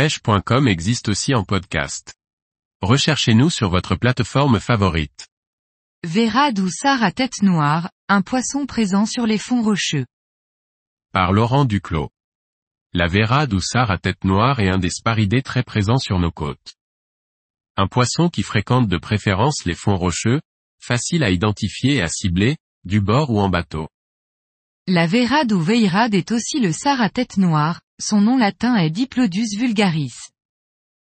pêche.com existe aussi en podcast. Recherchez-nous sur votre plateforme favorite. Vérade ou sard à tête noire, un poisson présent sur les fonds rocheux. Par Laurent Duclos. La vérade ou sard à tête noire est un des sparidés très présents sur nos côtes. Un poisson qui fréquente de préférence les fonds rocheux, facile à identifier et à cibler, du bord ou en bateau. La vérade ou veirade est aussi le sard à tête noire, son nom latin est Diplodus vulgaris.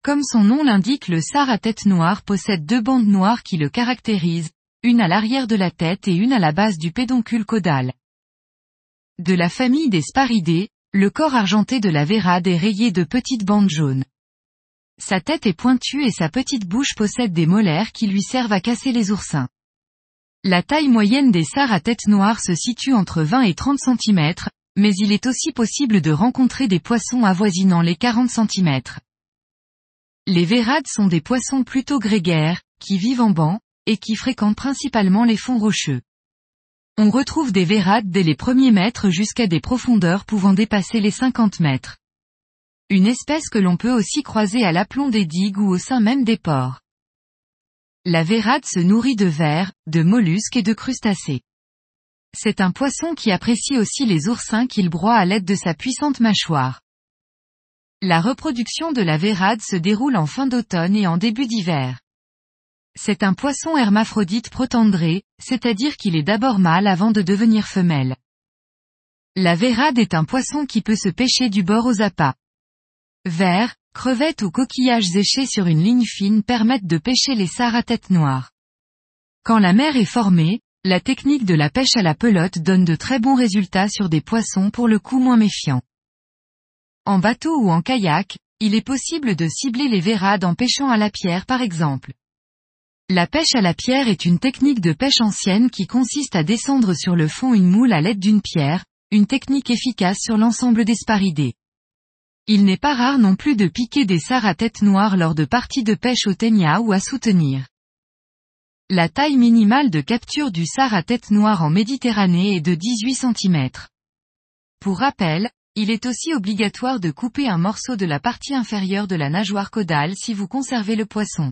Comme son nom l'indique le sard à tête noire possède deux bandes noires qui le caractérisent, une à l'arrière de la tête et une à la base du pédoncule caudal. De la famille des sparidés, le corps argenté de la vérade est rayé de petites bandes jaunes. Sa tête est pointue et sa petite bouche possède des molaires qui lui servent à casser les oursins. La taille moyenne des sards à tête noire se situe entre 20 et 30 cm, mais il est aussi possible de rencontrer des poissons avoisinant les 40 cm. Les vérades sont des poissons plutôt grégaires, qui vivent en banc, et qui fréquentent principalement les fonds rocheux. On retrouve des vérades dès les premiers mètres jusqu'à des profondeurs pouvant dépasser les 50 mètres. Une espèce que l'on peut aussi croiser à l'aplomb des digues ou au sein même des ports. La vérade se nourrit de vers, de mollusques et de crustacés. C'est un poisson qui apprécie aussi les oursins qu'il broie à l'aide de sa puissante mâchoire. La reproduction de la vérade se déroule en fin d'automne et en début d'hiver. C'est un poisson hermaphrodite protandré, c'est-à-dire qu'il est d'abord mâle avant de devenir femelle. La vérade est un poisson qui peut se pêcher du bord aux appâts. Vers, Crevettes ou coquillages échés sur une ligne fine permettent de pêcher les sards à tête noire. Quand la mer est formée, la technique de la pêche à la pelote donne de très bons résultats sur des poissons pour le coup moins méfiants. En bateau ou en kayak, il est possible de cibler les vérades en pêchant à la pierre par exemple. La pêche à la pierre est une technique de pêche ancienne qui consiste à descendre sur le fond une moule à l'aide d'une pierre, une technique efficace sur l'ensemble des sparidés. Il n'est pas rare non plus de piquer des sards à tête noire lors de parties de pêche au ténia ou à soutenir. La taille minimale de capture du sard à tête noire en Méditerranée est de 18 cm. Pour rappel, il est aussi obligatoire de couper un morceau de la partie inférieure de la nageoire caudale si vous conservez le poisson.